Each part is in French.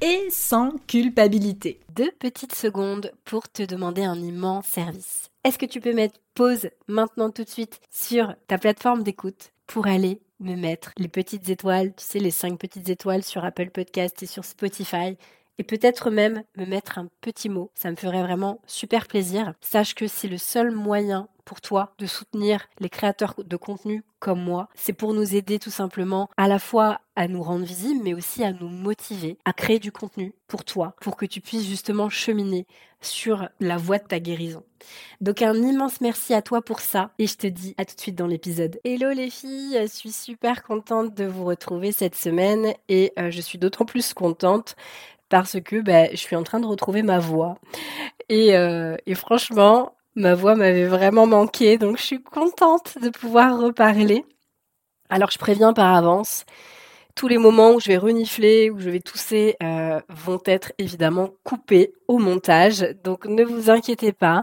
et sans culpabilité. Deux petites secondes pour te demander un immense service. Est-ce que tu peux mettre pause maintenant tout de suite sur ta plateforme d'écoute pour aller me mettre les petites étoiles, tu sais, les cinq petites étoiles sur Apple Podcast et sur Spotify? Et peut-être même me mettre un petit mot. Ça me ferait vraiment super plaisir. Sache que c'est le seul moyen pour toi de soutenir les créateurs de contenu comme moi. C'est pour nous aider tout simplement à la fois à nous rendre visibles, mais aussi à nous motiver à créer du contenu pour toi, pour que tu puisses justement cheminer sur la voie de ta guérison. Donc un immense merci à toi pour ça et je te dis à tout de suite dans l'épisode. Hello les filles, je suis super contente de vous retrouver cette semaine et euh, je suis d'autant plus contente parce que bah, je suis en train de retrouver ma voix. Et, euh, et franchement, Ma voix m'avait vraiment manqué, donc je suis contente de pouvoir reparler. Alors je préviens par avance, tous les moments où je vais renifler, où je vais tousser, euh, vont être évidemment coupés au montage, donc ne vous inquiétez pas.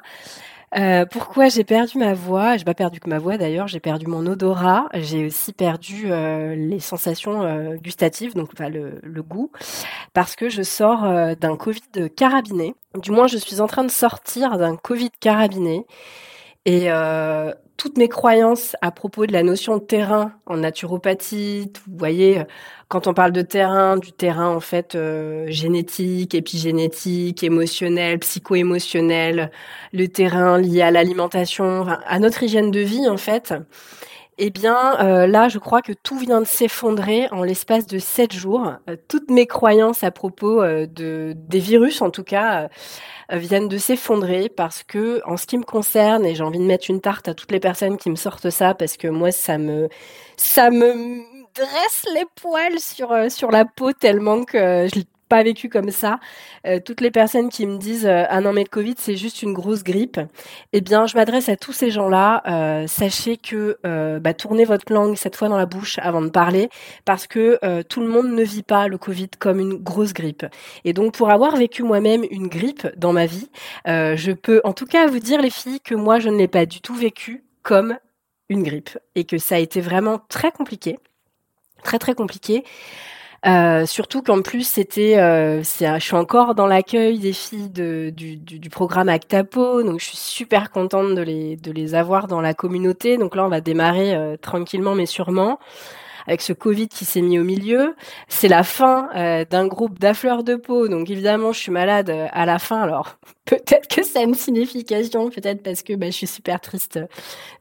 Euh, pourquoi j'ai perdu ma voix? J'ai pas perdu que ma voix d'ailleurs, j'ai perdu mon odorat, j'ai aussi perdu euh, les sensations euh, gustatives, donc enfin, le, le, goût, parce que je sors d'un Covid carabiné. Du moins, je suis en train de sortir d'un Covid carabiné. Et toutes mes croyances à propos de la notion de terrain en naturopathie, vous voyez, quand on parle de terrain, du terrain en fait euh, génétique, épigénétique, émotionnel, psycho-émotionnel, le terrain lié à l'alimentation, à notre hygiène de vie en fait. Eh bien, euh, là, je crois que tout vient de s'effondrer en l'espace de sept jours. Euh, toutes mes croyances à propos de des virus, en tout cas, viennent de s'effondrer parce que, en ce qui me concerne, et j'ai envie de mettre une tarte à toutes les personnes qui me sortent ça, parce que moi, ça me, ça me dresse les poils sur euh, sur la peau tellement que je l'ai pas vécu comme ça. Euh, toutes les personnes qui me disent euh, ah non mais le Covid c'est juste une grosse grippe, eh bien je m'adresse à tous ces gens-là. sachez que bah, tournez votre langue cette fois dans la bouche avant de parler parce que tout le monde ne vit pas le Covid comme une grosse grippe. Et donc pour avoir vécu moi-même une grippe dans ma vie, je peux en tout cas vous dire les filles que moi je ne l'ai pas du tout vécu comme une grippe et que ça a été vraiment très compliqué très très compliqué. Euh, surtout qu'en plus c'était, euh, je suis encore dans l'accueil des filles du, programme Actapo, donc je suis super contente de les de les avoir dans la communauté. Donc là on va démarrer euh, tranquillement mais sûrement avec ce Covid qui s'est mis au milieu. C'est la fin euh, d'un groupe d'affleurs de peau, donc évidemment je suis malade euh, à la fin. Alors peut-être que ça a une signification, peut-être parce que bah, je suis super triste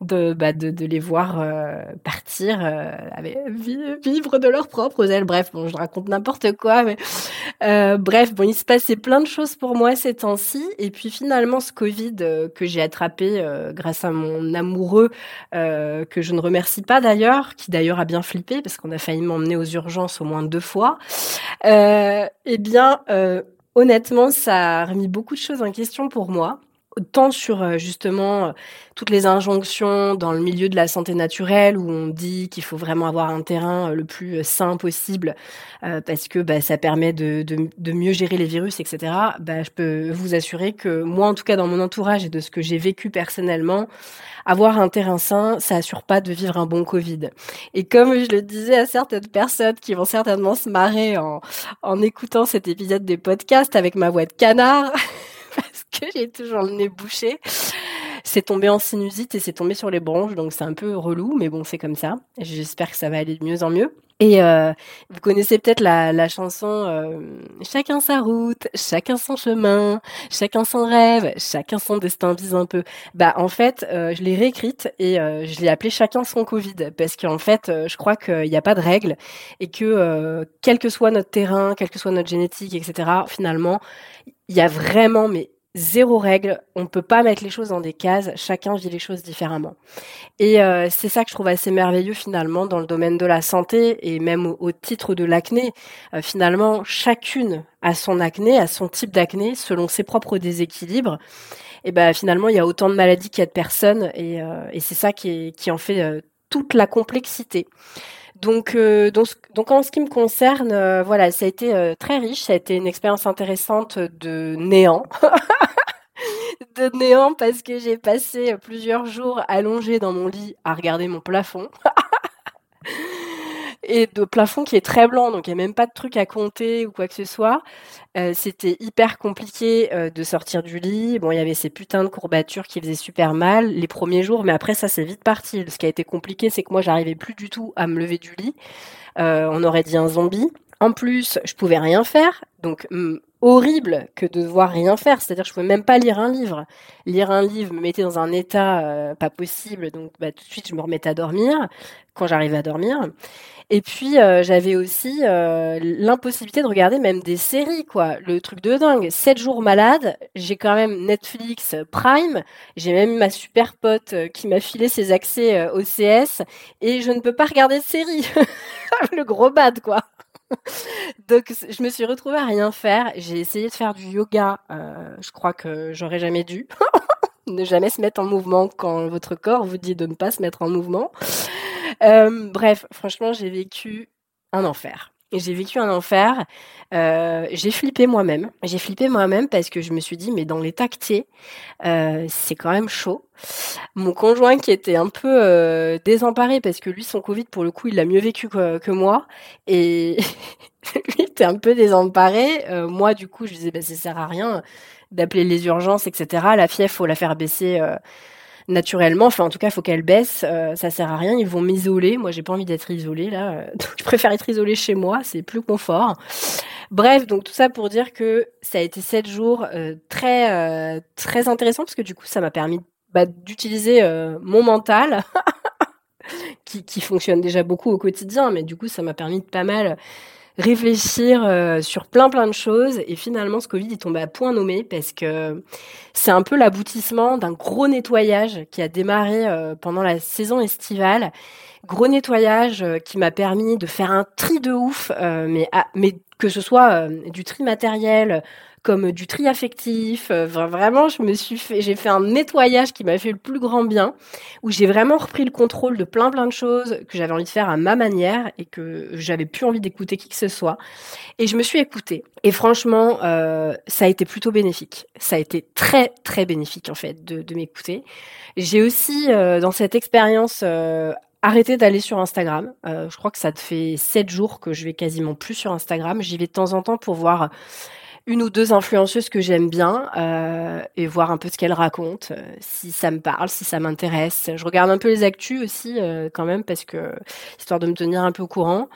de bah, les voir euh, partir, vivre de leurs propres ailes. Bref, bon, je raconte n'importe quoi, bref, bon, il se passait plein de choses pour moi ces temps-ci, et puis finalement ce Covid que j'ai attrapé grâce à mon amoureux que je ne remercie pas d'ailleurs, qui d'ailleurs a bien flippé parce qu'on a failli m'emmener aux urgences au moins deux fois. Euh, eh bien, euh, honnêtement, ça a remis beaucoup de choses en question pour moi tant sur euh, justement euh, toutes les injonctions dans le milieu de la santé naturelle où on dit qu'il faut vraiment avoir un terrain le plus sain possible parce que bah, ça permet de, de, de, mieux gérer les virus, etc. Bah, je peux vous assurer que moi, en tout cas dans mon entourage et de ce que j'ai vécu personnellement, avoir un terrain sain, ça assure pas de vivre un bon Covid. Et comme je le disais à certaines personnes qui vont certainement se marrer en, en écoutant cet épisode des podcasts avec ma voix de canard, que j'ai toujours le nez bouché, c'est tombé en sinusite et c'est tombé sur les branches, donc c'est un peu relou, mais bon, c'est comme ça. J'espère que ça va aller de mieux en mieux. Et euh, vous connaissez peut-être la, chanson euh, Chacun sa route, chacun son chemin, chacun son rêve, chacun son destin vise un peu. Bah en fait, euh, je l'ai réécrite et je l'ai appelée Chacun son Covid parce qu'en fait, je crois qu'il n'y a pas de règle et que quel que soit notre terrain, quel que soit notre génétique, etc. Finalement, il y a vraiment mais zéro règle, on ne peut pas mettre les choses dans des cases, chacun vit les choses différemment. Et euh, c'est ça que je trouve assez merveilleux finalement dans le domaine de la santé et même au, titre de l'acné. Euh, finalement, chacune a son acné, a son type d'acné selon ses propres déséquilibres. Et ben finalement, il y a autant de maladies qu'il y a de personnes et, euh, et c'est ça qui, qui en fait toute la complexité. Donc, donc, donc, en ce qui me concerne, voilà, ça a été très riche, ça a été une expérience intéressante de néant. de néant parce que j'ai passé plusieurs jours allongée dans mon lit à regarder mon plafond. et de plafond qui est très blanc, donc il n'y a même pas de truc à compter ou quoi que ce soit. Euh, c'était hyper compliqué euh, de sortir du lit. Bon, il y avait ces putains de courbatures qui faisaient super mal les premiers jours, mais après ça c'est vite parti. Ce qui a été compliqué, c'est que moi j'arrivais plus du tout à me lever du lit. Euh, on aurait dit un zombie. En plus, je pouvais rien faire, donc horrible que de devoir rien faire. C'est-à-dire, je pouvais même pas lire un livre. Lire un livre me mettait dans un état euh, pas possible, donc bah, tout de suite je me remettais à dormir quand j'arrivais à dormir. Et puis euh, j'avais aussi euh, l'impossibilité de regarder même des séries, quoi. Le truc de dingue. Sept jours malade, j'ai quand même Netflix Prime. J'ai même ma super pote qui m'a filé ses accès au CS et je ne peux pas regarder de séries. Le gros bad, quoi. Donc, je me suis retrouvée à rien faire. J'ai essayé de faire du yoga. Euh, je crois que j'aurais jamais dû. ne jamais se mettre en mouvement quand votre corps vous dit de ne pas se mettre en mouvement. Euh, bref, franchement, j'ai vécu un enfer j'ai vécu un enfer. Euh, j'ai flippé moi-même. J'ai flippé moi-même parce que je me suis dit, mais dans les tactés, euh, c'est quand même chaud. Mon conjoint qui était un peu euh, désemparé parce que lui, son Covid, pour le coup, il l'a mieux vécu que, moi. Et lui était un peu désemparé. Euh, moi, du coup, je disais, bah, ça sert à rien d'appeler les urgences, etc. La fièvre, faut la faire baisser naturellement. Enfin, en tout cas, il faut qu'elle baisse. Euh, ça sert à rien. Ils vont m'isoler. Moi, j'ai pas envie d'être isolée là. Euh, donc, je préfère être isolée chez moi. C'est plus confort. Bref, donc tout ça pour dire que ça a été sept jours euh, très très intéressants parce que du coup, ça m'a permis bah, d'utiliser mon mental. qui, qui fonctionne déjà beaucoup au quotidien, mais du coup, ça m'a permis de pas mal réfléchir euh, sur plein plein de choses et finalement ce Covid est tombé à point nommé parce que c'est un peu l'aboutissement d'un gros nettoyage qui a démarré euh, pendant la saison estivale. Gros nettoyage euh, qui m'a permis de faire un tri de ouf, mais, mais que ce soit du tri matériel, comme du tri affectif. Euh, vraiment, je me suis fait, j'ai fait un nettoyage qui m'a fait le plus grand bien, où j'ai vraiment repris le contrôle de plein plein de choses que j'avais envie de faire à ma manière et que j'avais plus envie d'écouter qui que ce soit. Et je me suis écoutée. Et franchement, euh, ça a été plutôt bénéfique. Ça a été très très bénéfique en fait de, m'écouter. J'ai aussi euh, dans cette expérience arrêté d'aller sur Instagram. je crois que ça te fait sept jours que je vais quasiment plus sur Instagram. J'y vais de temps en temps pour voir une ou deux influenceuses que j'aime bien euh, et voir un peu ce qu'elles racontent, euh, si ça me parle, si ça m'intéresse. Je regarde un peu les actus aussi euh, quand même parce que histoire de me tenir un peu au courant.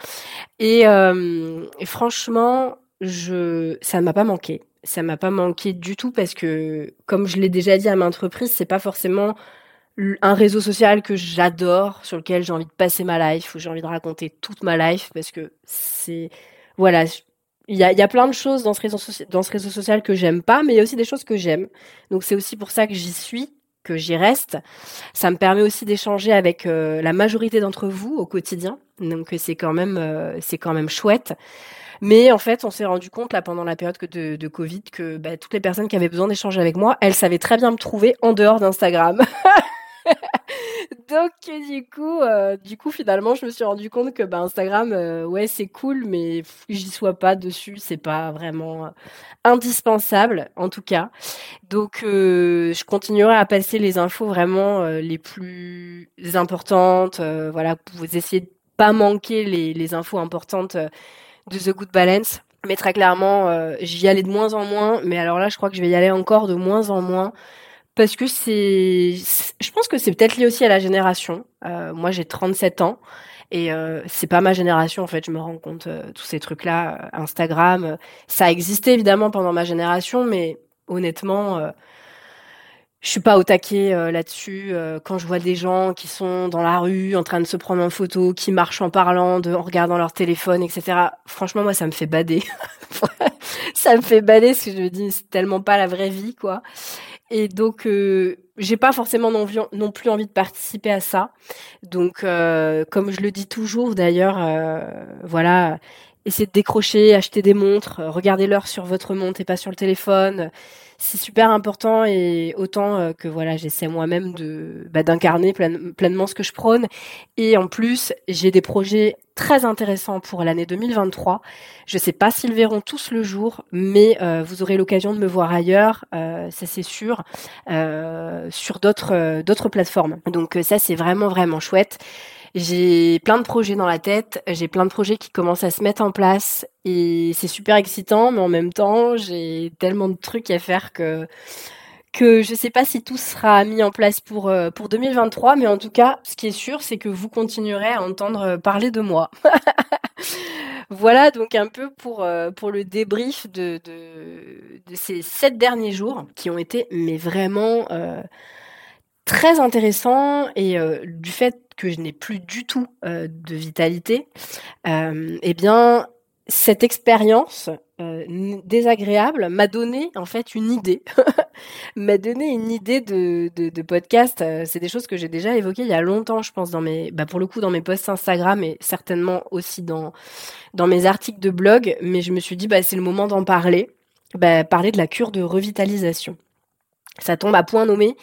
Et, et franchement, je ça m'a pas manqué. Ça m'a pas manqué du tout parce que comme je l'ai déjà dit à ma entreprise, c'est pas forcément un réseau social que j'adore, sur lequel j'ai envie de passer ma life, où j'ai envie de raconter toute ma life, parce que c'est, voilà, il y a, y a, plein de choses dans ce réseau, dans ce réseau social que j'aime pas, mais il y a aussi des choses que j'aime. Donc c'est aussi pour ça que j'y suis, que j'y reste. Ça me permet aussi d'échanger avec euh, la majorité d'entre vous au quotidien. Donc c'est quand même euh, c'est quand même chouette. Mais en fait, on s'est rendu compte là pendant la période de, de Covid que bah, toutes les personnes qui avaient besoin d'échanger avec moi, elles savaient très bien me trouver en dehors d'Instagram. Donc du coup, euh, du coup finalement, je me suis rendu compte que bah, Instagram, euh, ouais, c'est cool, mais j'y sois pas dessus, c'est pas vraiment euh, indispensable, en tout cas. Donc je continuerai à passer les infos vraiment les plus importantes, voilà, vous essayer de pas manquer les, les infos importantes de The Good Balance. Mais très clairement, j'y allais de moins en moins. Mais alors là, je crois que je vais y aller encore de moins en moins parce que c'est, je pense que c'est peut-être lié aussi à la génération. Euh, moi, j'ai 37 ans et euh, c'est pas ma génération en fait. Je me rends compte euh, tous ces trucs-là, euh, Instagram, euh, ça existait évidemment pendant ma génération, mais honnêtement, je suis pas au taquet là-dessus. Quand je vois des gens qui sont dans la rue en train de se prendre en photo, qui marchent en parlant, de, en regardant leur téléphone, etc. Franchement, moi, ça me fait bader. ça me fait baler parce que je me dis c'est tellement pas la vraie vie quoi. Et donc euh, j'ai pas forcément non, plus envie de participer à ça. Donc euh, comme je le dis toujours d'ailleurs, euh, voilà, essayez de décrocher, acheter des montres, regardez l'heure sur votre montre et pas sur le téléphone c'est super important et autant euh, que voilà j'essaie moi-même de bah, d'incarner pleinement ce que je prône. Et en plus j'ai des projets très intéressants pour l'année 2023 je sais pas s'ils verront tous le jour mais euh, vous aurez l'occasion de me voir ailleurs euh, ça c'est sûr sur d'autres plateformes. Donc ça c'est vraiment vraiment chouette j'ai plein de projets dans la tête, j'ai plein de projets qui commencent à se mettre en place et c'est super excitant, mais en même temps, j'ai tellement de trucs à faire que que je sais pas si tout sera mis en place pour euh, pour 2023, mais en tout cas, ce qui est sûr, c'est que vous continuerez à entendre parler de moi. voilà donc un peu pour euh, pour le débrief de, de, de ces sept derniers jours qui ont été mais vraiment euh, très intéressants et du fait que je n'ai plus du tout euh, de vitalité, euh, eh bien, cette expérience euh, désagréable m'a donné en fait une idée, m'a donné une idée de, de, podcast. C'est des choses que j'ai déjà évoquées il y a longtemps, je pense, dans mes, bah pour le coup, dans mes posts Instagram et certainement aussi dans dans mes articles de blog. Mais je me suis dit, bah c'est le moment d'en parler, bah, parler de la cure de revitalisation. Ça tombe à point nommé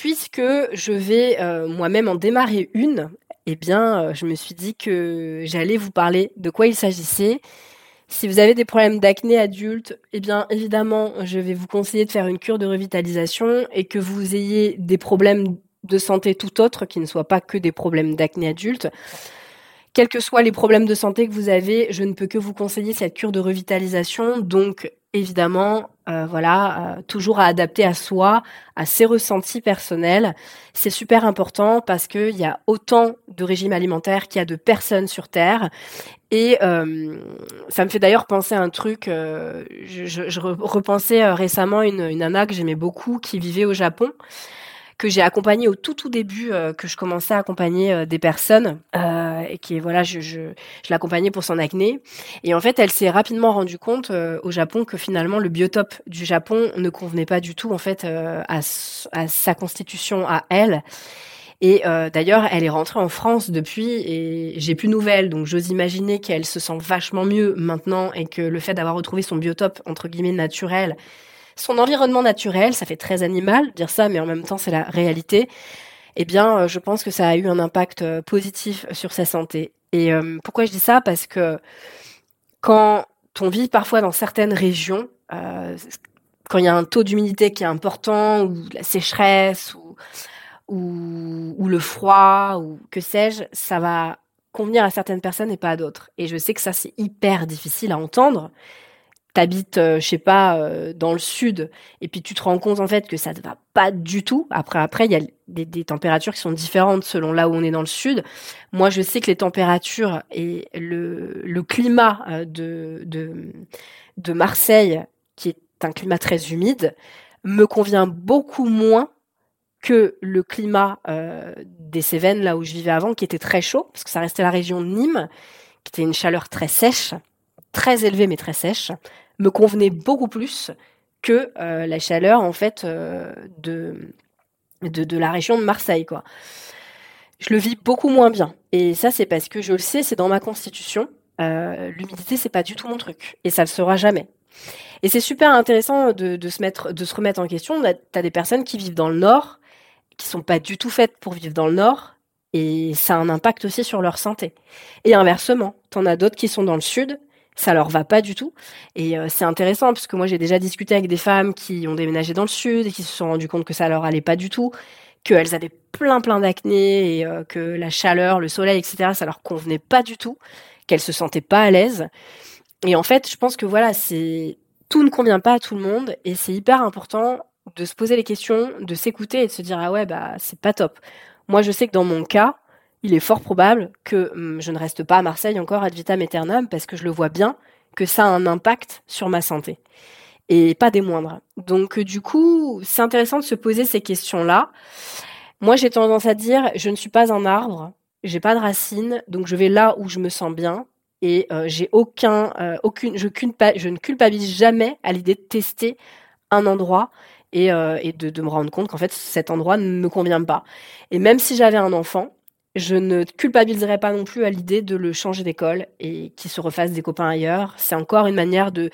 puisque je vais euh, moi-même en démarrer une, eh bien, euh, je me suis dit que j'allais vous parler de quoi il s'agissait. Si vous avez des problèmes d'acné adulte, eh bien, évidemment, je vais vous conseiller de faire une cure de revitalisation et que vous ayez des problèmes de santé tout autres qui ne soient pas que des problèmes d'acné adulte. Quels que soient les problèmes de santé que vous avez, je ne peux que vous conseiller cette cure de revitalisation. Donc, évidemment, euh, voilà, euh, toujours à adapter à soi, à ses ressentis personnels. C'est super important parce qu'il y a autant de régimes alimentaires qu'il y a de personnes sur Terre. Et euh, ça me fait d'ailleurs penser à un truc, je, je, repensais récemment une, une nana que j'aimais beaucoup qui vivait au Japon que j'ai accompagné au tout tout début, euh, que je commençais à accompagner euh, des personnes, euh, et qui voilà, je, l'accompagnais pour son acné. Et en fait, elle s'est rapidement rendue compte au Japon que finalement le biotope du Japon ne convenait pas du tout en fait à sa constitution à elle. Et d'ailleurs, elle est rentrée en France depuis et j'ai plus de nouvelles. Donc j'ose imaginer qu'elle se sent vachement mieux maintenant et que le fait d'avoir retrouvé son biotope entre guillemets naturel son environnement naturel, ça fait très animal dire ça, mais en même temps c'est la réalité. Eh bien, euh, je pense que ça a eu un impact euh, positif sur sa santé. Et euh, pourquoi je dis ça? Parce que quand on vit parfois dans certaines régions, quand il y a un taux d'humidité qui est important, ou la sécheresse, ou, ou, ou le froid, ou que sais-je, ça va convenir à certaines personnes et pas à d'autres. Et je sais que ça, c'est hyper difficile à entendre, t'habites, euh, je sais pas, euh, dans le sud, et puis tu te rends compte en fait que ça ne va pas du tout. Après, après, il y a des, des, températures qui sont différentes selon là où on est dans le sud. Moi, je sais que les températures et le, le climat euh, de, de, de Marseille, qui est un climat très humide, me convient beaucoup moins que le climat euh, des Cévennes, là où je vivais avant, qui était très chaud, parce que ça restait la région de Nîmes, qui était une chaleur très sèche très élevée mais très sèche, me convenait beaucoup plus que euh, la chaleur en fait euh, de, de, la région de Marseille quoi. Je le vis beaucoup moins bien et ça c'est parce que je le sais, c'est dans ma constitution. Euh, L'humidité c'est pas du tout mon truc et ça le sera jamais. Et c'est super intéressant de, de, se mettre, de se remettre en question. T'as des personnes qui vivent dans le nord, qui sont pas du tout faites pour vivre dans le nord, et ça a un impact aussi sur leur santé. Et inversement, t'en as d'autres qui sont dans le sud, ça leur va pas du tout. Et euh, c'est intéressant parce que moi j'ai déjà discuté avec des femmes qui ont déménagé dans le sud et qui se sont rendues compte que ça leur allait pas du tout, qu'elles avaient plein plein d'acné et euh, que la chaleur, le soleil, etc. ça leur convenait pas du tout, qu'elles se sentaient pas à l'aise. Et en fait, je pense que voilà, c'est tout ne convient pas à tout le monde et c'est hyper important de se poser les questions, de s'écouter et de se dire ah ouais bah c'est pas top. Moi je sais que dans mon cas, il est fort probable que hum, je ne reste pas à Marseille encore ad vitam aeternam parce que je le vois bien que ça a un impact sur ma santé et pas des moindres. Donc euh, du coup, c'est intéressant de se poser ces questions-là. Moi, j'ai tendance à dire je ne suis pas un arbre, j'ai pas de racines, donc je vais là où je me sens bien et j'ai aucun, aucune, je, ne culpabilise jamais à l'idée de tester un endroit et, de, me rendre compte qu'en fait cet endroit ne me convient pas. Et même si j'avais un enfant, je ne culpabiliserais pas non plus à l'idée de le changer d'école et qu'il se refasse des copains ailleurs. C'est encore une manière de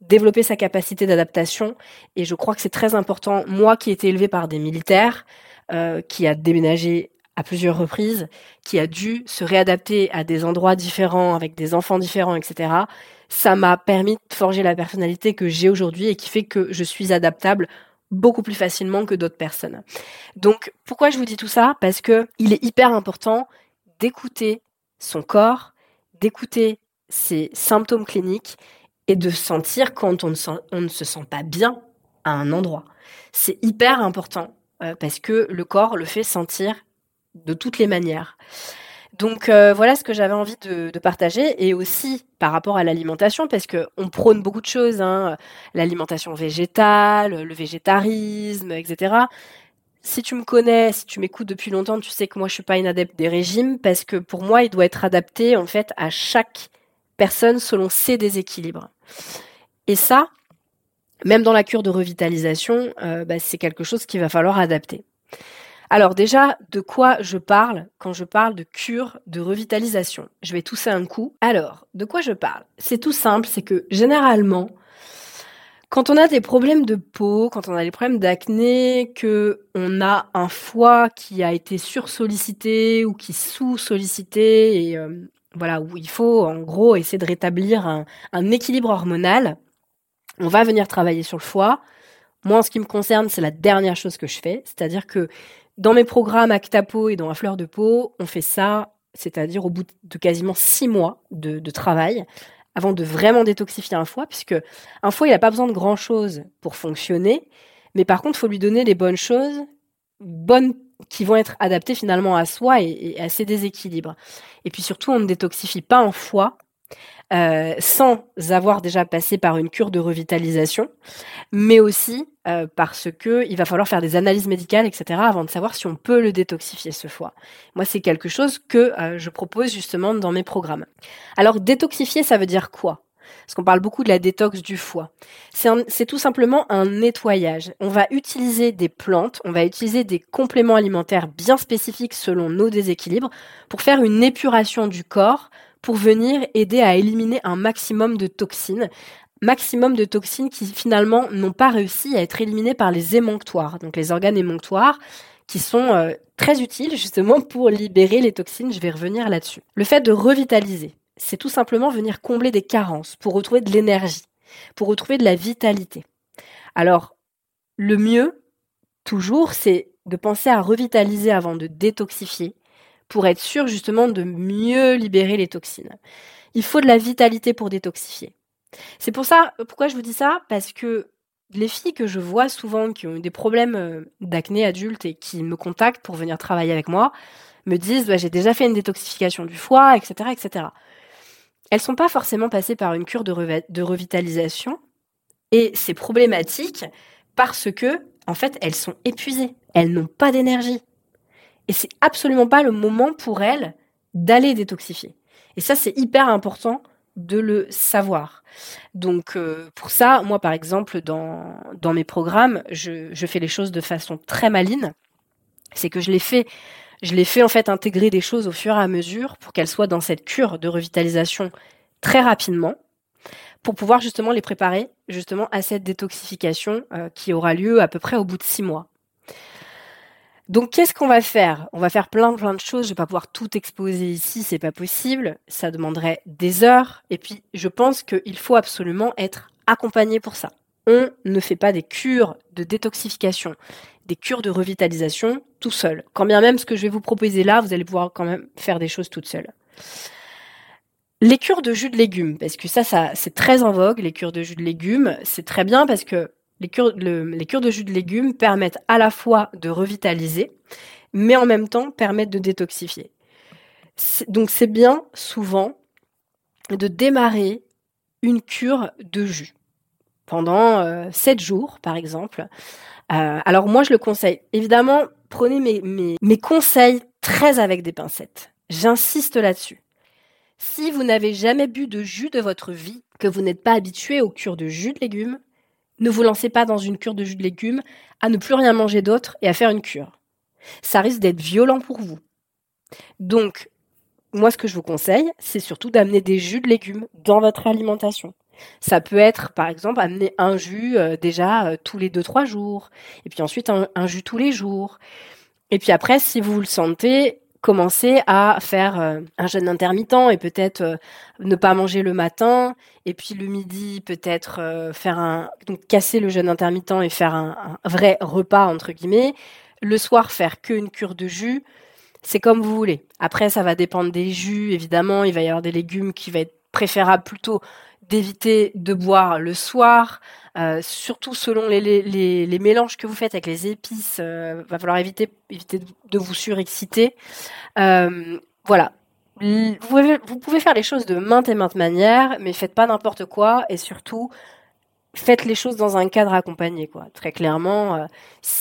développer sa capacité d'adaptation. Et je crois que c'est très important. Moi qui ai été élevé par des militaires, euh, qui a déménagé à plusieurs reprises, qui a dû se réadapter à des endroits différents, avec des enfants différents, etc., ça m'a permis de forger la personnalité que j'ai aujourd'hui et qui fait que je suis adaptable beaucoup plus facilement que d'autres personnes. Donc, pourquoi je vous dis tout ça? Parce que il est hyper important d'écouter son corps, d'écouter ses symptômes cliniques et de sentir quand on ne, se sent pas bien à un endroit. C'est hyper important euh, parce que le corps le fait sentir de toutes les manières. Donc euh, voilà ce que j'avais envie de, partager et aussi par rapport à l'alimentation parce que on prône beaucoup de choses, hein, l'alimentation végétale, le végétarisme, etc. Si tu me connais, si tu m'écoutes depuis longtemps, tu sais que moi je suis pas une adepte des régimes parce que pour moi il doit être adapté en fait à chaque personne selon ses déséquilibres. Et ça, même dans la cure de revitalisation, euh, bah, c'est quelque chose qu'il va falloir adapter. Alors déjà, de quoi je parle quand je parle de cure de revitalisation? Je vais tousser un coup. Alors, de quoi je parle? C'est tout simple, c'est que généralement, quand on a des problèmes de peau, quand on a des problèmes d'acné, que on a un foie qui a été sursollicité ou qui sous-sollicité et euh, voilà où il faut en gros essayer de rétablir un, un équilibre hormonal, on va venir travailler sur le foie. Moi, en ce qui me concerne, c'est la dernière chose que je fais, c'est-à-dire que dans mes programmes Actapo et dans la fleur de peau, on fait ça, c'est-à-dire au bout de quasiment six mois de, travail, avant de vraiment détoxifier un foie, puisque un foie, il n'a pas besoin de grand-chose pour fonctionner, mais par contre, il faut lui donner les bonnes choses, bonnes qui vont être adaptées finalement à soi et, et à ses déséquilibres. Et puis surtout, on ne détoxifie pas un foie euh, sans avoir déjà passé par une cure de revitalisation, mais aussi euh, parce que il va falloir faire des analyses médicales, etc., avant de savoir si on peut le détoxifier ce foie. Moi, c'est quelque chose que euh, je propose justement dans mes programmes. Alors, détoxifier, ça veut dire quoi? Parce qu'on parle beaucoup de la détox du foie. C'est tout simplement un nettoyage. On va utiliser des plantes, on va utiliser des compléments alimentaires bien spécifiques selon nos déséquilibres pour faire une épuration du corps pour venir aider à éliminer un maximum de toxines, maximum de toxines qui finalement n'ont pas réussi à être éliminées par les émonctoires, donc les organes émonctoires qui sont euh, très utiles justement pour libérer les toxines, je vais revenir là-dessus. Le fait de revitaliser, c'est tout simplement venir combler des carences pour retrouver de l'énergie, pour retrouver de la vitalité. Alors, le mieux, toujours, c'est de penser à revitaliser avant de détoxifier pour être sûr justement de mieux libérer les toxines. Il faut de la vitalité pour détoxifier. C'est pour ça, pourquoi je vous dis ça? Parce que les filles que je vois souvent qui ont eu des problèmes euh, d'acné adulte et qui me contactent pour venir travailler avec moi, me disent bah, j'ai déjà fait une détoxification du foie, etc., etc. Elles sont pas forcément passées par une cure de, de revitalisation et c'est problématique parce que en fait elles sont épuisées, elles n'ont pas d'énergie. Et c'est absolument pas le moment pour elle d'aller détoxifier. Et ça, c'est hyper important de le savoir. Donc euh, pour ça, moi par exemple, dans, mes programmes, je, je fais les choses de façon très maline. C'est que je les fais, je les fais en fait intégrer des choses au fur et à mesure pour qu'elles soient dans cette cure de revitalisation très rapidement, pour pouvoir justement les préparer justement à cette détoxification euh, qui aura lieu à peu près au bout de six mois. Donc, qu'est-ce qu'on va faire? On va faire plein, plein de choses. Je vais pas pouvoir tout exposer ici, c'est pas possible. Ça demanderait des heures. Et puis, je pense qu'il faut absolument être accompagné pour ça. On ne fait pas des cures de détoxification, des cures de revitalisation tout seul. Quand bien même ce que je vais vous proposer là, vous allez pouvoir quand même faire des choses toutes seules. Les cures de jus de légumes, parce que ça, ça c'est très en vogue, les cures de jus de légumes, c'est très bien parce que les cures, de jus de légumes permettent à la fois de revitaliser, mais en même temps permettent de détoxifier. Donc c'est bien souvent de démarrer une cure de jus pendant euh, 7 jours, par exemple. Euh, alors moi, je le conseille. Évidemment, prenez mes, mes conseils très avec des pincettes. J'insiste là-dessus. Si vous n'avez jamais bu de jus de votre vie, que vous n'êtes pas habitué aux cures de jus de légumes, ne vous lancez pas dans une cure de jus de légumes à ne plus rien manger d'autre et à faire une cure. Ça risque d'être violent pour vous. Donc, moi, ce que je vous conseille, c'est surtout d'amener des jus de légumes dans votre alimentation. Ça peut être, par exemple, amener un jus euh, déjà euh, tous les 2-3 jours, et puis ensuite un, jus tous les jours. Et puis après, si vous le sentez, commencez à faire euh, un jeûne intermittent et peut-être ne pas manger le matin, et puis le midi peut-être faire un donc casser le jeûne intermittent et faire un, un vrai repas entre guillemets. Le soir, faire qu'une cure de jus c'est comme vous voulez. Après, ça va dépendre des jus, évidemment. Il va y avoir des légumes qui va être préférable plutôt d'éviter de boire le soir, euh, surtout selon les, mélanges que vous faites avec les épices. Euh, va falloir éviter, de vous surexciter. Euh, voilà. Vous pouvez, faire les choses de maintes et maintes manières, mais faites pas n'importe quoi et surtout faites les choses dans un cadre accompagné, quoi. Très clairement,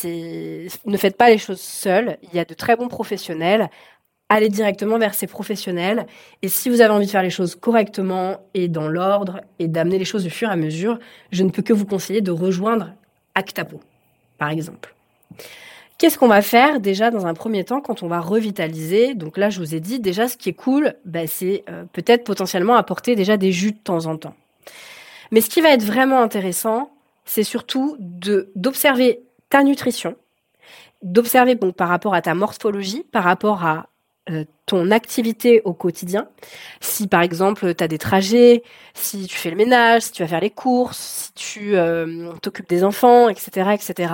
ne faites pas les choses seuls. Il y a de très bons professionnels. Allez directement vers ces professionnels. Et si vous avez envie de faire les choses correctement et dans l'ordre et d'amener les choses au fur et à mesure, je ne peux que vous conseiller de rejoindre Actapo, par exemple. Qu'est-ce qu'on va faire déjà dans un premier temps quand on va revitaliser? Donc là, je vous ai dit déjà ce qui est cool, bah, c'est euh, peut-être potentiellement apporter déjà des jus de temps en temps. Mais ce qui va être vraiment intéressant, c'est surtout d'observer ta nutrition, d'observer par rapport à ta morphologie, par rapport à ton activité au quotidien. Si par exemple tu as des trajets, si tu fais le ménage, si tu vas faire les courses, si tu euh, t'occupes des enfants, etc., etc.,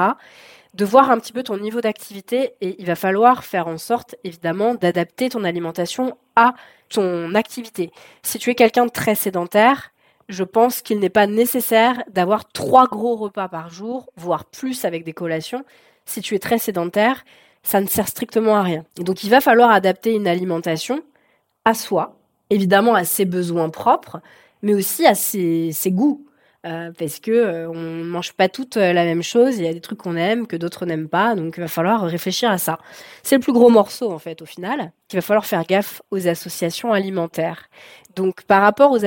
de voir un petit peu ton niveau d'activité et il va falloir faire en sorte évidemment d'adapter ton alimentation à ton activité. Si tu es quelqu'un de très sédentaire, je pense qu'il n'est pas nécessaire d'avoir trois gros repas par jour, voire plus avec des collations. Si tu es très sédentaire, ça ne sert strictement à rien. donc il va falloir adapter une alimentation à soi, évidemment à ses besoins propres, mais aussi à ses, goûts. Euh, parce que euh, on mange pas toutes euh, la même chose. Il y a des trucs qu'on aime que d'autres n'aiment pas, donc il va falloir réfléchir à ça. C'est le plus gros morceau en fait au final. Il va falloir faire gaffe aux associations alimentaires. Donc par rapport aux,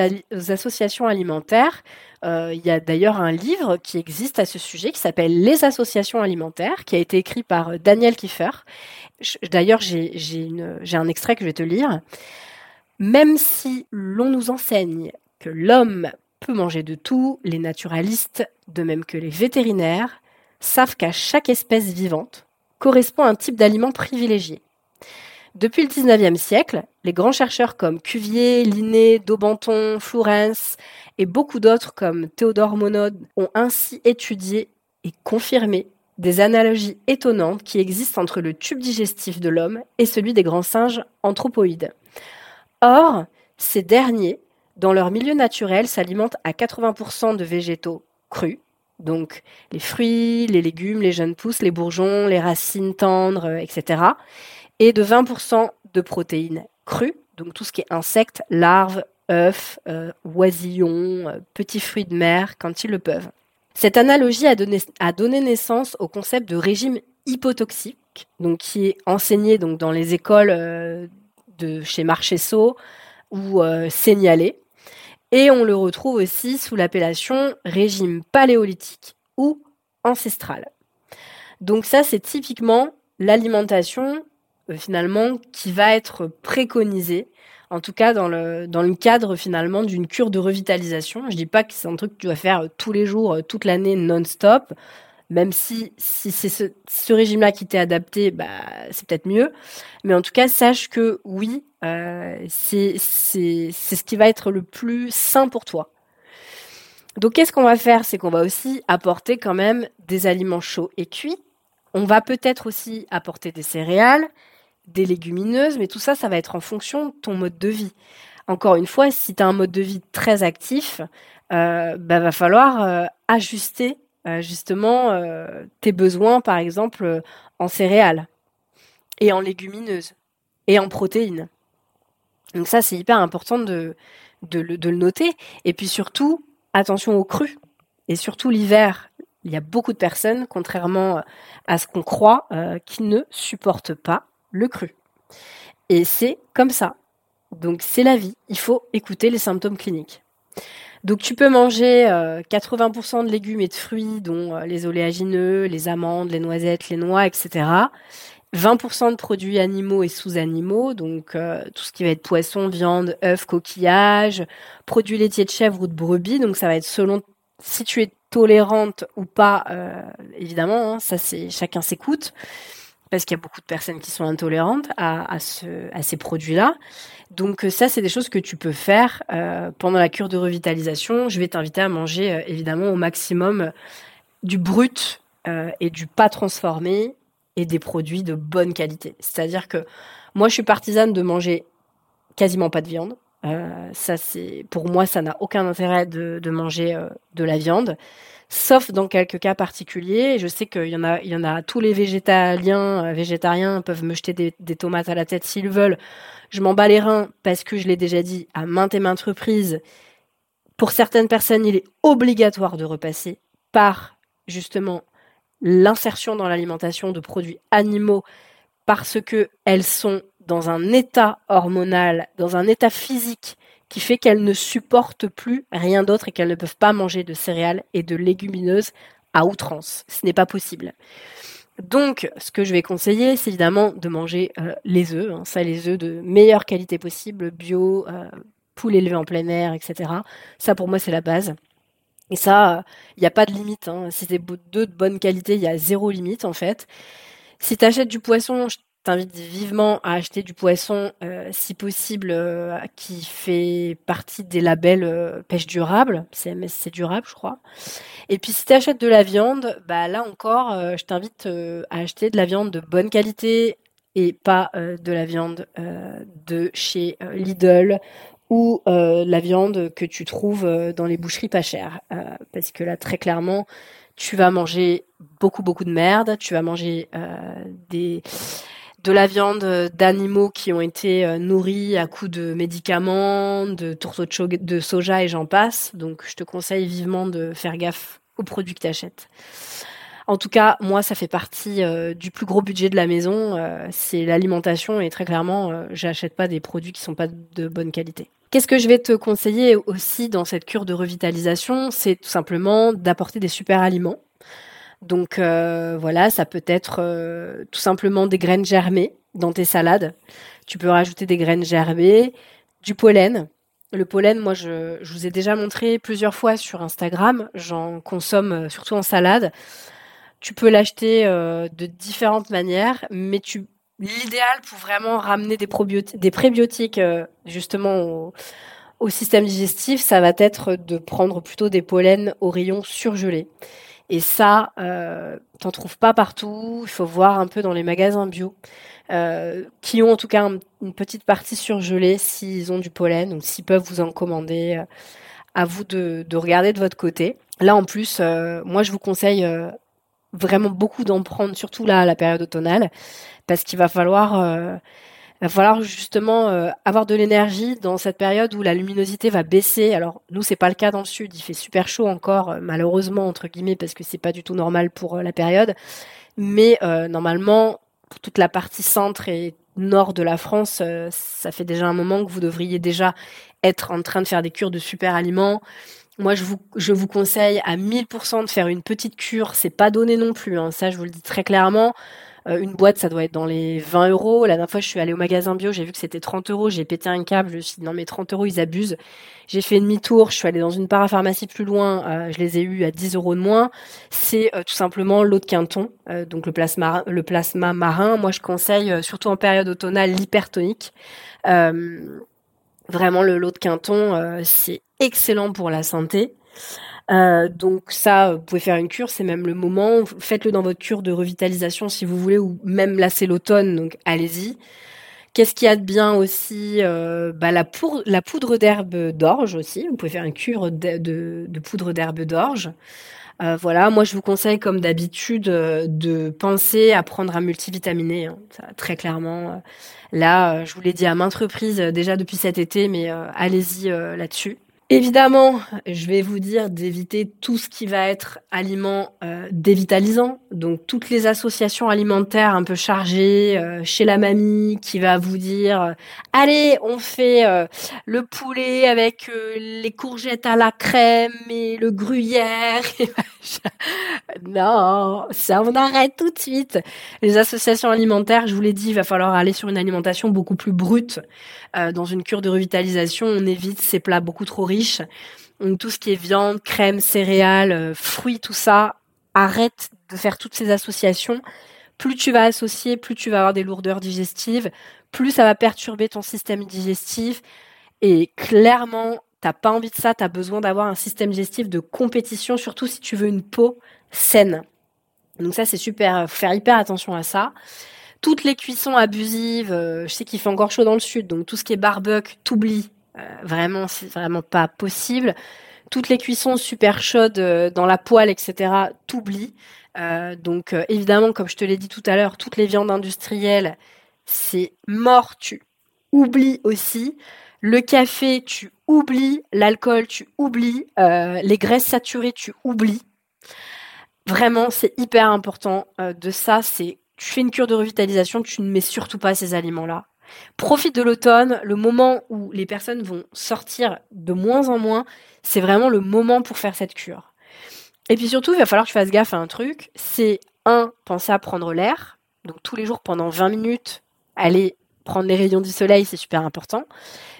associations alimentaires, euh, il y a d'ailleurs un livre qui existe à ce sujet qui s'appelle Les associations alimentaires, qui a été écrit par Daniel Kiefer. D'ailleurs, j'ai un extrait que je vais te lire. Même si l'on nous enseigne que l'homme peut manger de tout, les naturalistes, de même que les vétérinaires, savent qu'à chaque espèce vivante correspond un type d'aliment privilégié. Depuis le 19e siècle, les grands chercheurs comme Cuvier, Linné, Daubenton, Flourens et beaucoup d'autres comme Théodore Monod ont ainsi étudié et confirmé des analogies étonnantes qui existent entre le tube digestif de l'homme et celui des grands singes anthropoïdes. Or, ces derniers, dans leur milieu naturel, s'alimentent à 80% de végétaux crus, donc les fruits, les légumes, les jeunes pousses, les bourgeons, les racines tendres, etc et de 20% de protéines crues, donc tout ce qui est insectes, larves, œufs, euh, oisillons, euh, petits fruits de mer quand ils le peuvent. Cette analogie a donné, naissance au concept de régime hypotoxique, qui est enseigné dans les écoles euh, de chez Marchesso ou Signalé, et on le retrouve aussi sous l'appellation régime paléolithique ou ancestral. Donc ça, c'est typiquement l'alimentation euh, finalement qui va être préconisé en tout cas dans le dans le cadre finalement d'une cure de revitalisation. Je dis pas que c'est un truc que tu dois faire euh, tous les jours, euh, toute l'année non-stop, même si si c'est ce, ce régime-là qui t'est adapté, bah c'est peut-être mieux. Mais en tout cas, sache que oui, euh, c'est ce qui va être le plus sain pour toi. Donc qu'est-ce qu'on va faire? C'est qu'on va aussi apporter quand même des aliments chauds et cuits. On va peut-être aussi apporter des céréales, des légumineuses, mais tout ça, ça va être en fonction de ton mode de vie. Encore une fois, si tu as un mode de vie très actif, euh, bah, va falloir euh, ajuster euh, justement tes besoins, par exemple, en céréales et en légumineuses et en protéines. Donc ça, c'est hyper important de, le, noter. Et puis surtout, attention aux crues. Et surtout l'hiver, il y a beaucoup de personnes, contrairement à ce qu'on croit, qui ne supportent pas le cru. Et c'est comme ça. Donc c'est la vie. Il faut écouter les symptômes cliniques. Donc tu peux manger 80% de légumes et de fruits, dont les oléagineux, les amandes, les noisettes, les noix, etc. 20% de produits animaux et sous-animaux, donc euh, tout ce qui va être poisson, viande, œufs, coquillages, produits laitiers de chèvre ou de brebis, donc ça va être selon si tu es tolérante ou pas, euh, évidemment, hein, ça c'est chacun s'écoute, parce qu'il y a beaucoup de personnes qui sont intolérantes à, à, ce, à ces produits-là. Donc ça, c'est des choses que tu peux faire euh, pendant la cure de revitalisation. Je vais t'inviter à manger évidemment au maximum du brut et du pas transformé et des produits de bonne qualité. C'est-à-dire que moi, je suis partisane de manger quasiment pas de viande. Euh, ça, c'est pour moi, ça n'a aucun intérêt de, manger euh, de la viande, sauf dans quelques cas particuliers. Je sais qu'il y en a, il y en a. Tous les végétaliens, euh, végétariens peuvent me jeter des, des tomates à la tête s'ils veulent. Je m'en bats les reins parce que je l'ai déjà dit à maintes et maintes reprises. Pour certaines personnes, il est obligatoire de repasser par justement l'insertion dans l'alimentation de produits animaux parce que elles sont dans un état hormonal, dans un état physique qui fait qu'elles ne supportent plus rien d'autre et qu'elles ne peuvent pas manger de céréales et de légumineuses à outrance. Ce n'est pas possible. Donc, ce que je vais conseiller, c'est évidemment de manger euh, les œufs, hein, ça les œufs de meilleure qualité possible, bio, euh, poule élevée en plein air, etc. Ça pour moi c'est la base. Et ça, il n'y a pas de limite. Hein. Si c'est deux de bonne qualité, il y a zéro limite en fait. Si tu achètes du poisson, je t'invite vivement à acheter du poisson, euh, si possible, euh, qui fait partie des labels euh, pêche durable, CMSC durable, je crois. Et puis si tu achètes de la viande, bah là encore, je t'invite à acheter de la viande de bonne qualité et pas de la viande de chez Lidl ou euh, la viande que tu trouves euh, dans les boucheries pas chères. Euh, parce que là, très clairement, tu vas manger beaucoup, beaucoup de merde. Tu vas manger des de la viande d'animaux qui ont été nourris à coups de médicaments, de tourteaux de, de soja et j'en passe. Donc, je te conseille vivement de faire gaffe aux produits que tu achètes. En tout cas, moi, ça fait partie du plus gros budget de la maison. c'est l'alimentation et très clairement, j'achète pas des produits qui sont pas de bonne qualité. Qu'est-ce que je vais te conseiller aussi dans cette cure de revitalisation C'est tout simplement d'apporter des super aliments. Donc euh, voilà, ça peut être euh, tout simplement des graines germées dans tes salades. Tu peux rajouter des graines germées, du pollen. Le pollen, moi, je, je vous ai déjà montré plusieurs fois sur Instagram. J'en consomme euh, surtout en salade. Tu peux l'acheter de différentes manières, mais l'idéal pour vraiment ramener des, probiotiques, des prébiotiques euh, justement au, système digestif, ça va être de prendre plutôt des pollens au rayon surgelé. Et ça, euh, t'en trouves pas partout. Il faut voir un peu dans les magasins bio, euh, qui ont en tout cas une petite partie surgelée s'ils ont du pollen, ou s'ils peuvent vous en commander. Euh, à vous de, regarder de votre côté. Là, en plus, moi, je vous conseille vraiment beaucoup d'en prendre, surtout là à la période automnale, parce qu'il va falloir euh, va falloir justement euh, avoir de l'énergie dans cette période où la luminosité va baisser. Alors nous c'est pas le cas dans le sud, il fait super chaud encore euh, malheureusement entre guillemets parce que c'est pas du tout normal pour la période. Mais normalement pour toute la partie centre et nord de la France, ça fait déjà un moment que vous devriez déjà être en train de faire des cures de super aliments. Moi, je vous, je vous conseille à 1000% de faire une petite cure. C'est pas donné non plus. Hein. Ça, je vous le dis très clairement. Euh, une boîte, ça doit être dans les 20 euros. La dernière fois, je suis allée au magasin bio, j'ai vu que c'était 30 euros. J'ai pété un câble. Je me suis dit, non, mais 30 euros, ils abusent. J'ai fait demi-tour. Je suis allée dans une parapharmacie plus loin. Euh, je les ai eus à 10 euros de moins. C'est euh, tout simplement l'eau de Quinton, donc le plasma, le plasma marin. Moi, je conseille, surtout en période automnale, l'hypertonique. Vraiment, le lot de Quinton, c'est excellent pour la santé. Euh, donc ça, vous pouvez faire une cure, c'est même le moment. Faites-le dans votre cure de revitalisation si vous voulez, ou même là c'est l'automne, donc allez-y. Qu'est-ce qu'il y a de bien aussi euh, bah, la, poudre d'herbe d'orge aussi. Vous pouvez faire une cure de, poudre d'herbe d'orge. Euh, voilà, moi je vous conseille comme d'habitude de penser à prendre un multivitaminé, hein, très clairement. Là, je vous l'ai dit à maintes reprises déjà depuis cet été, mais allez-y là-dessus. Évidemment, je vais vous dire d'éviter tout ce qui va être aliment euh, dévitalisant, donc toutes les associations alimentaires un peu chargées euh, chez la mamie qui va vous dire euh, allez, on fait le poulet avec les courgettes à la crème et le gruyère. non, ça on arrête tout de suite. Les associations alimentaires, je vous l'ai dit, il va falloir aller sur une alimentation beaucoup plus brute. dans une cure de revitalisation, on évite ces plats beaucoup trop riches donc tout ce qui est viande, crème, céréales, euh, fruits, tout ça, arrête de faire toutes ces associations. Plus tu vas associer, plus tu vas avoir des lourdeurs digestives, plus ça va perturber ton système digestif. Et clairement, t'as pas envie de ça, tu as besoin d'avoir un système digestif de compétition, surtout si tu veux une peau saine. Donc ça, c'est super, faut faire hyper attention à ça. Toutes les cuissons abusives, euh, je sais qu'il fait encore chaud dans le sud, donc tout ce qui est barbecue, t'oublies, euh, vraiment, c'est vraiment pas possible. Toutes les cuissons super chaudes euh, dans la poêle, etc., t'oublies. Euh, donc évidemment, comme je te l'ai dit tout à l'heure, toutes les viandes industrielles, c'est mort, tu oublies aussi. Le café, tu oublies. L'alcool, tu oublies. les graisses saturées, tu oublies. Vraiment, c'est hyper important de ça. C'est tu fais une cure de revitalisation, tu ne mets surtout pas ces aliments-là. Profite de l'automne, le moment où les personnes vont sortir de moins en moins, c'est vraiment le moment pour faire cette cure. Et puis surtout, il va falloir que tu fasses gaffe à un truc, c'est un, penser à prendre l'air, donc tous les jours pendant 20 minutes, aller prendre les rayons du soleil, c'est super important,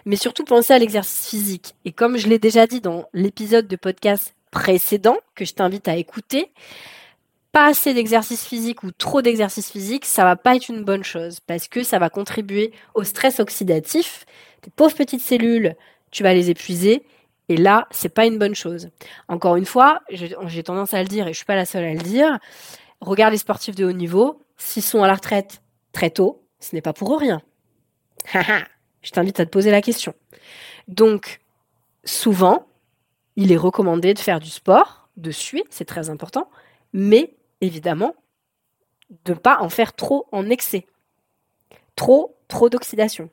mais surtout penser à l'exercice physique. Et comme je l'ai déjà dit dans l'épisode de podcast précédent, que je t'invite à écouter, pas assez d'exercice physique ou trop d'exercice physique, ça va pas être une bonne chose parce que ça va contribuer au stress oxydatif. Tes pauvres petites cellules, tu vas les épuiser et là, c'est pas une bonne chose. Encore une fois, j'ai tendance à le dire et je suis pas la seule à le dire. Regarde les sportifs de haut niveau, s'ils sont à la retraite très tôt, ce n'est pas pour rien. je t'invite à te poser la question. Donc, souvent, il est recommandé de faire du sport, de suer, c'est très important, mais évidemment, de ne pas en faire trop en excès. Trop, trop d'oxydation.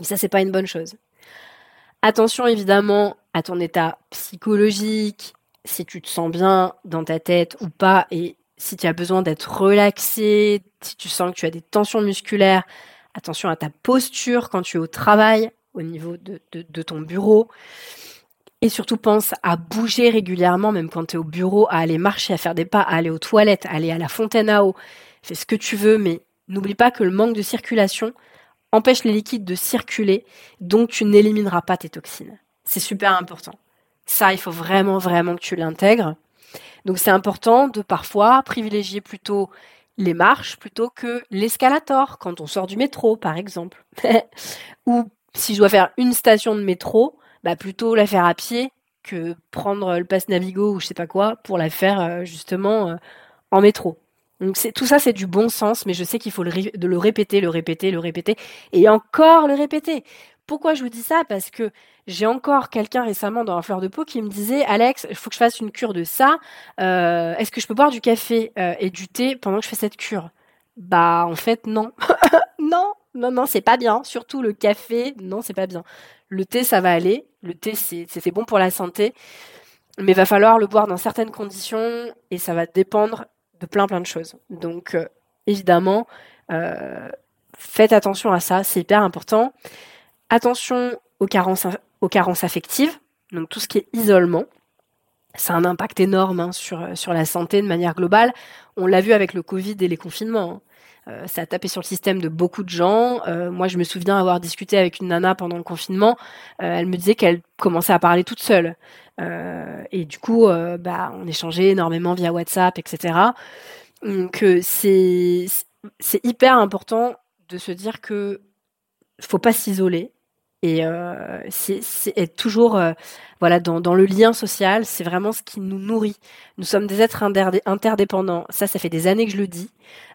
Et ça, c'est pas une bonne chose. Attention évidemment à ton état psychologique, si tu te sens bien dans ta tête ou pas, et si tu as besoin d'être relaxé, si tu sens que tu as des tensions musculaires, attention à ta posture quand tu es au travail, au niveau de, de ton bureau. Et surtout, pense à bouger régulièrement, même quand tu es au bureau, à aller marcher, à faire des pas, à aller aux toilettes, à aller à la fontaine à eau. Fais ce que tu veux, mais n'oublie pas que le manque de circulation empêche les liquides de circuler, donc tu n'élimineras pas tes toxines. C'est super important. Ça, il faut vraiment, vraiment que tu l'intègres. Donc c'est important de parfois privilégier plutôt les marches plutôt que l'escalator quand on sort du métro, par exemple. Ou si je dois faire une station de métro, bah plutôt la faire à pied que prendre le pass Navigo ou je sais pas quoi pour la faire euh, justement euh, en métro. Donc c'est tout ça c'est du bon sens, mais je sais qu'il faut le, de le répéter, le répéter, le répéter et encore le répéter. Pourquoi je vous dis ça? Parce que j'ai encore quelqu'un récemment dans la fleur de peau qui me disait Alex, il faut que je fasse une cure de ça. Euh, Est-ce que je peux boire du café euh, et du thé pendant que je fais cette cure? Bah en fait non, non, non, non, c'est pas bien. Surtout le café, non, c'est pas bien. Le thé, ça va aller. Le thé, c'est bon pour la santé. Mais il va falloir le boire dans certaines conditions et ça va dépendre de plein plein de choses. Donc, euh, évidemment, euh, faites attention à ça, c'est hyper important. Attention aux carences, aux carences affectives, donc tout ce qui est isolement. Ça a un impact énorme hein, sur, la santé de manière globale. On l'a vu avec le Covid et les confinements. Hein. Euh, ça a tapé sur le système de beaucoup de gens. Euh, moi, je me souviens avoir discuté avec une nana pendant le confinement. Euh, elle me disait qu'elle commençait à parler toute seule. et du coup, bah, on échangeait énormément via WhatsApp, etc. Donc, c'est hyper important de se dire que faut pas s'isoler et euh, c'est être toujours euh, voilà dans, dans, le lien social, c'est vraiment ce qui nous nourrit. Nous sommes des êtres interdépendants. Ça, ça fait des années que je le dis.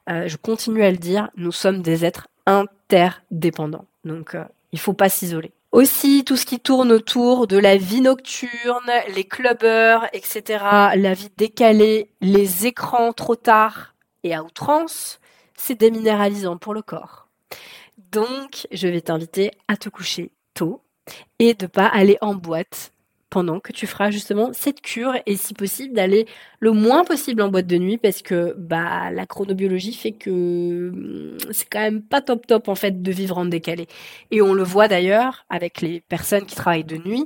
Euh, je continue à le dire. Nous sommes des êtres interdépendants. Donc, euh, il faut pas s'isoler. Aussi, tout ce qui tourne autour de la vie nocturne, les clubbers, etc., la vie décalée, les écrans trop tard et à outrance, c'est déminéralisant pour le corps. Donc, je vais t'inviter à te coucher et de pas aller en boîte pendant que tu feras justement cette cure et si possible d'aller le moins possible en boîte de nuit parce que bah la chronobiologie fait que hum, c'est quand même pas top top en fait de vivre en décalé. Et on le voit d'ailleurs avec les personnes qui travaillent de nuit,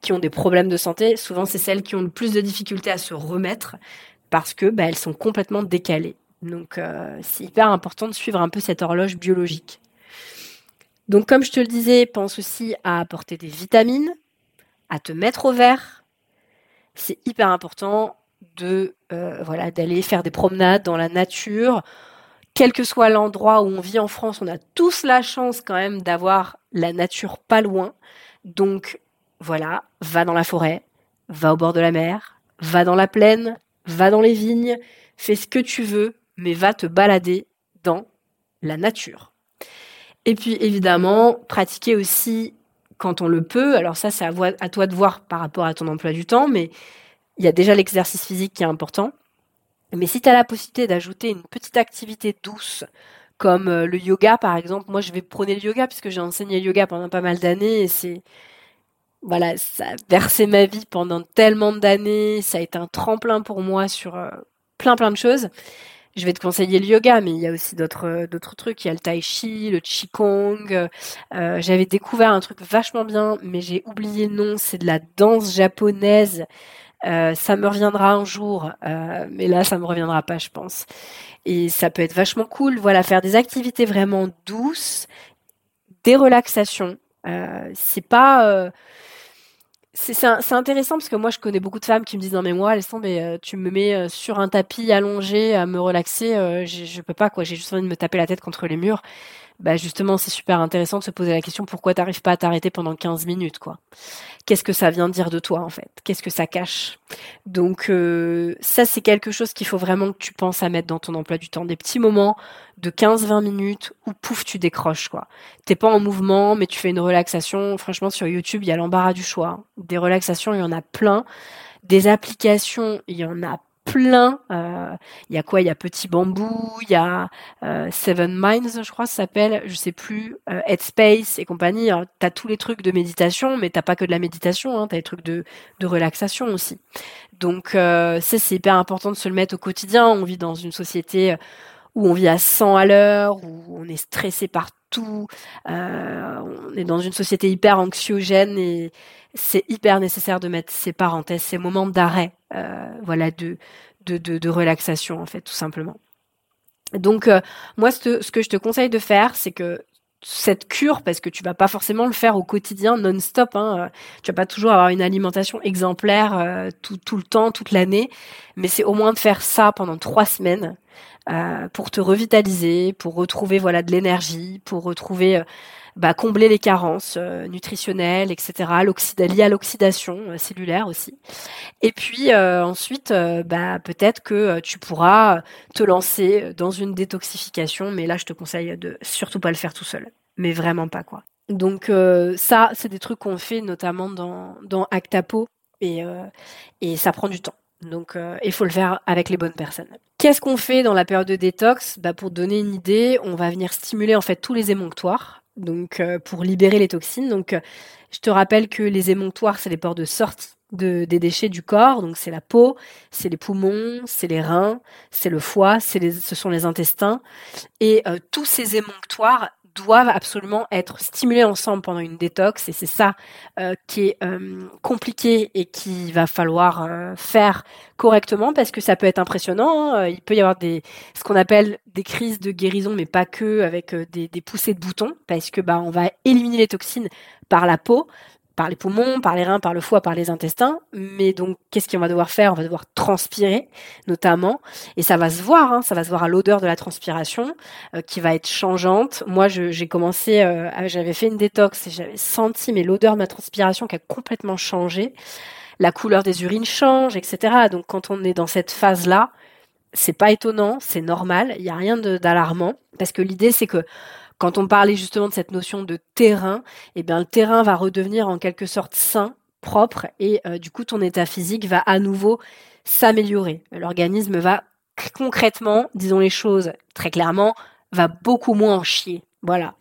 qui ont des problèmes de santé, souvent c'est celles qui ont le plus de difficultés à se remettre parce que bah, elles sont complètement décalées. Donc euh, c'est hyper important de suivre un peu cette horloge biologique. Donc comme je te le disais, pense aussi à apporter des vitamines, à te mettre au vert. C'est hyper important de euh, voilà d'aller faire des promenades dans la nature. Quel que soit l'endroit où on vit en France, on a tous la chance quand même d'avoir la nature pas loin. Donc voilà, va dans la forêt, va au bord de la mer, va dans la plaine, va dans les vignes, fais ce que tu veux, mais va te balader dans la nature. Et puis évidemment, pratiquer aussi quand on le peut. Alors ça, c'est à, toi de voir par rapport à ton emploi du temps, mais il y a déjà l'exercice physique qui est important. Mais si tu as la possibilité d'ajouter une petite activité douce, comme euh, le yoga par exemple, moi je vais prôner le yoga puisque j'ai enseigné le yoga pendant pas mal d'années et c'est voilà, ça a versé ma vie pendant tellement d'années, ça a été un tremplin pour moi sur euh, plein plein de choses je vais te conseiller le yoga, mais il y a aussi d'autres d'autres trucs. Il y a le tai chi, le qigong. Euh, J'avais découvert un truc vachement bien, mais j'ai oublié le nom. C'est de la danse japonaise. Euh, ça me reviendra un jour, euh, mais là ça me reviendra pas, je pense. Et ça peut être vachement cool. Voilà, faire des activités vraiment douces, des relaxations. Euh, c'est pas euh, c'est intéressant parce que moi je connais beaucoup de femmes qui me disent non mais moi Alessandre mais euh, tu me mets euh, sur un tapis allongé à me relaxer euh, je peux pas quoi. J'ai juste envie de me taper la tête contre les murs bah justement c'est super intéressant de se poser la question pourquoi t'arrives pas à t'arrêter pendant 15 minutes quoi? Qu'est-ce que ça vient dire de toi en fait? Qu'est-ce que ça cache? Donc euh, ça c'est quelque chose qu'il faut vraiment que tu penses à mettre dans ton emploi du temps, des petits moments de 15-20 minutes où pouf tu décroches quoi. T'es pas en mouvement mais tu fais une relaxation. Franchement sur YouTube il y a l'embarras du choix. Des relaxations il y en a plein. Des applications il y en a plein. Euh, il y a quoi? Il y a Petit Bambou, il y a euh, Seven Minds, je crois, ça s'appelle, je sais plus, euh, Headspace et compagnie. Tu as tous les trucs de méditation, mais t'as pas que de la méditation, hein, tu les trucs de, de relaxation aussi. Donc ça, c'est hyper important de se le mettre au quotidien. On vit dans une société où on vit à 100 à l'heure, où on est stressé partout, on est dans une société hyper anxiogène et c'est hyper nécessaire de mettre ces parenthèses, ces moments d'arrêt, euh, voilà, de, de, de, relaxation en fait, tout simplement. Donc euh, moi, ce, ce, que je te conseille de faire, c'est que cette cure, parce que tu vas pas forcément le faire au quotidien non-stop, hein, euh, tu vas pas toujours avoir une alimentation exemplaire tout, tout le temps, toute l'année, mais c'est au moins de faire ça pendant trois semaines pour te revitaliser, pour retrouver voilà de l'énergie, pour retrouver bah, combler les carences euh, nutritionnelles, etc., liées à l'oxydation euh, cellulaire aussi. Et puis euh, ensuite, bah, peut-être que tu pourras te lancer dans une détoxification, mais là, je te conseille de surtout pas le faire tout seul, mais vraiment pas quoi. Donc ça, c'est des trucs qu'on fait notamment dans, Actapo et, et ça prend du temps. Donc, il faut le faire avec les bonnes personnes. Qu'est-ce qu'on fait dans la période de détox? Bah, Pour donner une idée, on va venir stimuler en fait tous les émonctoires donc euh, pour libérer les toxines. Donc, euh, je te rappelle que les émonctoires, c'est les ports de sortie de, des déchets du corps. Donc, c'est la peau, c'est les poumons, c'est les reins, c'est le foie, c'est les, ce sont les intestins. Et euh, tous ces émonctoires doivent absolument être stimulés ensemble pendant une détox et c'est ça euh, qui est euh, compliqué et qu'il va falloir euh, faire correctement parce que ça peut être impressionnant. Hein. Il peut y avoir des ce qu'on appelle des crises de guérison, mais pas que avec des, des poussées de boutons parce que bah on va éliminer les toxines par la peau, par les poumons, par les reins, par le foie, par les intestins. Mais donc, qu'est-ce qu'on va devoir faire? On va devoir transpirer, notamment, et ça va se voir. Hein, ça va se voir à l'odeur de la transpiration, euh, qui va être changeante. Moi, j'ai commencé, euh, j'avais fait une détox et j'avais senti, mais l'odeur de ma transpiration qui a complètement changé. La couleur des urines change, etc. Donc, quand on est dans cette phase-là, c'est pas étonnant, c'est normal. Il y a rien d'alarmant, parce que l'idée, c'est que quand on parlait justement de cette notion de terrain, eh bien le terrain va redevenir en quelque sorte sain, propre, et euh, du coup ton état physique va à nouveau s'améliorer. L'organisme va concrètement, disons les choses très clairement, va beaucoup moins en chier. Voilà.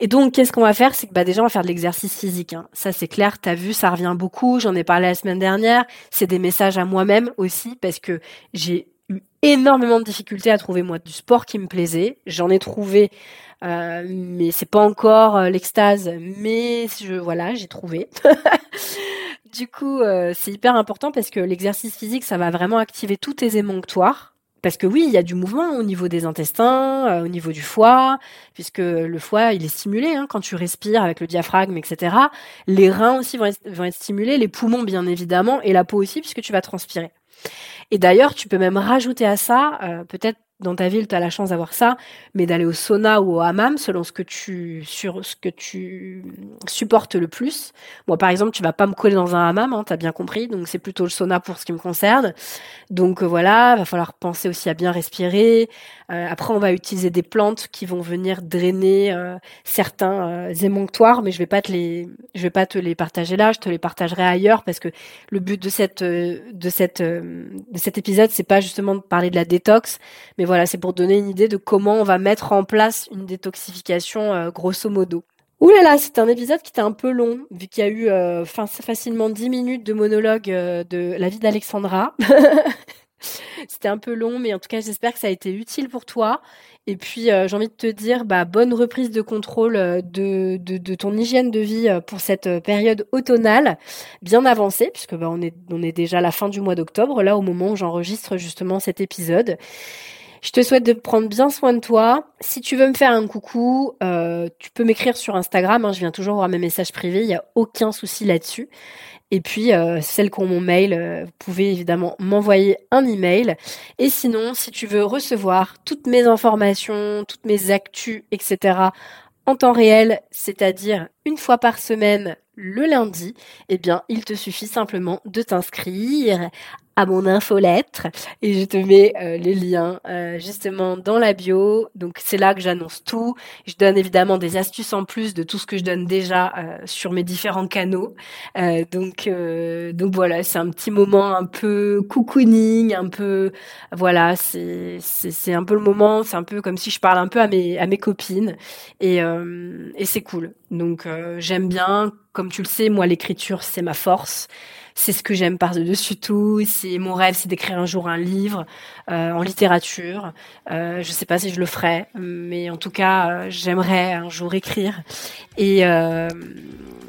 Et donc, qu'est-ce qu'on va faire? C'est que bah, déjà, on va faire de l'exercice physique. Hein. Ça, c'est clair, tu as vu, ça revient beaucoup. J'en ai parlé la semaine dernière. C'est des messages à moi-même aussi, parce que j'ai eu énormément de difficultés à trouver, moi, du sport qui me plaisait. J'en ai trouvé, euh, mais c'est pas encore euh, l'extase. Mais je, voilà, j'ai trouvé. du coup, euh, c'est hyper important parce que l'exercice physique, ça va vraiment activer tous tes émonctoires parce que oui, il y a du mouvement au niveau des intestins, euh, au niveau du foie, puisque le foie, il est stimulé hein, quand tu respires avec le diaphragme, etc. Les reins aussi vont être, vont être stimulés, les poumons bien évidemment, et la peau aussi, puisque tu vas transpirer. Et d'ailleurs, tu peux même rajouter à ça, euh, peut-être dans ta ville, tu as la chance d'avoir ça, mais d'aller au sauna ou au hammam selon ce que tu sur ce que tu supportes le plus. Moi, par exemple, tu vas pas me coller dans un hammam, hein, tu as bien compris, donc c'est plutôt le sauna pour ce qui me concerne. Donc euh, voilà, va falloir penser aussi à bien respirer. Euh, après, on va utiliser des plantes qui vont venir drainer euh, certains émonctoires, mais je vais pas te les je vais pas te les partager là, je te les partagerai ailleurs parce que le but de cette de cette de cet épisode, c'est pas justement de parler de la détox, mais voilà, c'est pour donner une idée de comment on va mettre en place une détoxification euh, grosso modo. Ouh là là, c'était un épisode qui était un peu long, vu qu'il y a eu euh, facilement 10 minutes de monologue euh, de la vie d'Alexandra. c'était un peu long, mais en tout cas, j'espère que ça a été utile pour toi. Et puis, j'ai envie de te dire, bah, bonne reprise de contrôle de, de, ton hygiène de vie pour cette période automnale, bien avancée, puisque bah, on, est, on est déjà à la fin du mois d'octobre, là, au moment où j'enregistre justement cet épisode. Je te souhaite de prendre bien soin de toi. Si tu veux me faire un coucou, euh, tu peux m'écrire sur Instagram. Hein, je viens toujours voir mes messages privés. Il n'y a aucun souci là-dessus. Et puis, euh, celles qui ont mon mail, euh, vous pouvez évidemment m'envoyer un email. Et sinon, si tu veux recevoir toutes mes informations, toutes mes actus, etc., en temps réel, c'est-à-dire une fois par semaine le lundi, eh bien, il te suffit simplement de t'inscrire à mon infolettre et je te mets euh, les liens euh, justement dans la bio. Donc c'est là que j'annonce tout. Je donne évidemment des astuces en plus de tout ce que je donne déjà euh, sur mes différents canaux. donc donc voilà, c'est un petit moment un peu cocooning, un peu voilà, c'est c'est un peu le moment, c'est un peu comme si je parle un peu à mes à mes copines et et c'est cool. Donc j'aime bien comme tu le sais, moi l'écriture c'est ma force c'est ce que j'aime par-dessus tout. C'est mon rêve, c'est d'écrire un jour un livre euh, en littérature. Euh, je sais pas si je le ferai, mais en tout cas, euh, j'aimerais un jour écrire et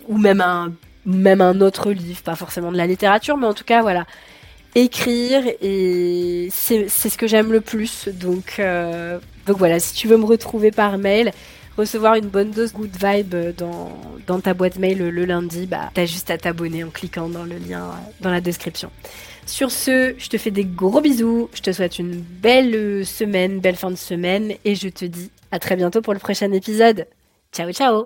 ou même un même un autre livre, pas forcément de la littérature, mais en tout cas, voilà, écrire et c'est c'est ce que j'aime le plus. Donc donc voilà, si tu veux me retrouver par mail, recevoir une bonne dose good vibe dans, dans ta boîte mail le, lundi, bah, t'as juste à t'abonner en cliquant dans le lien euh, dans la description. Sur ce, je te fais des gros bisous, je te souhaite une belle euh, semaine, belle fin de semaine et je te dis à très bientôt pour le prochain épisode. Ciao ciao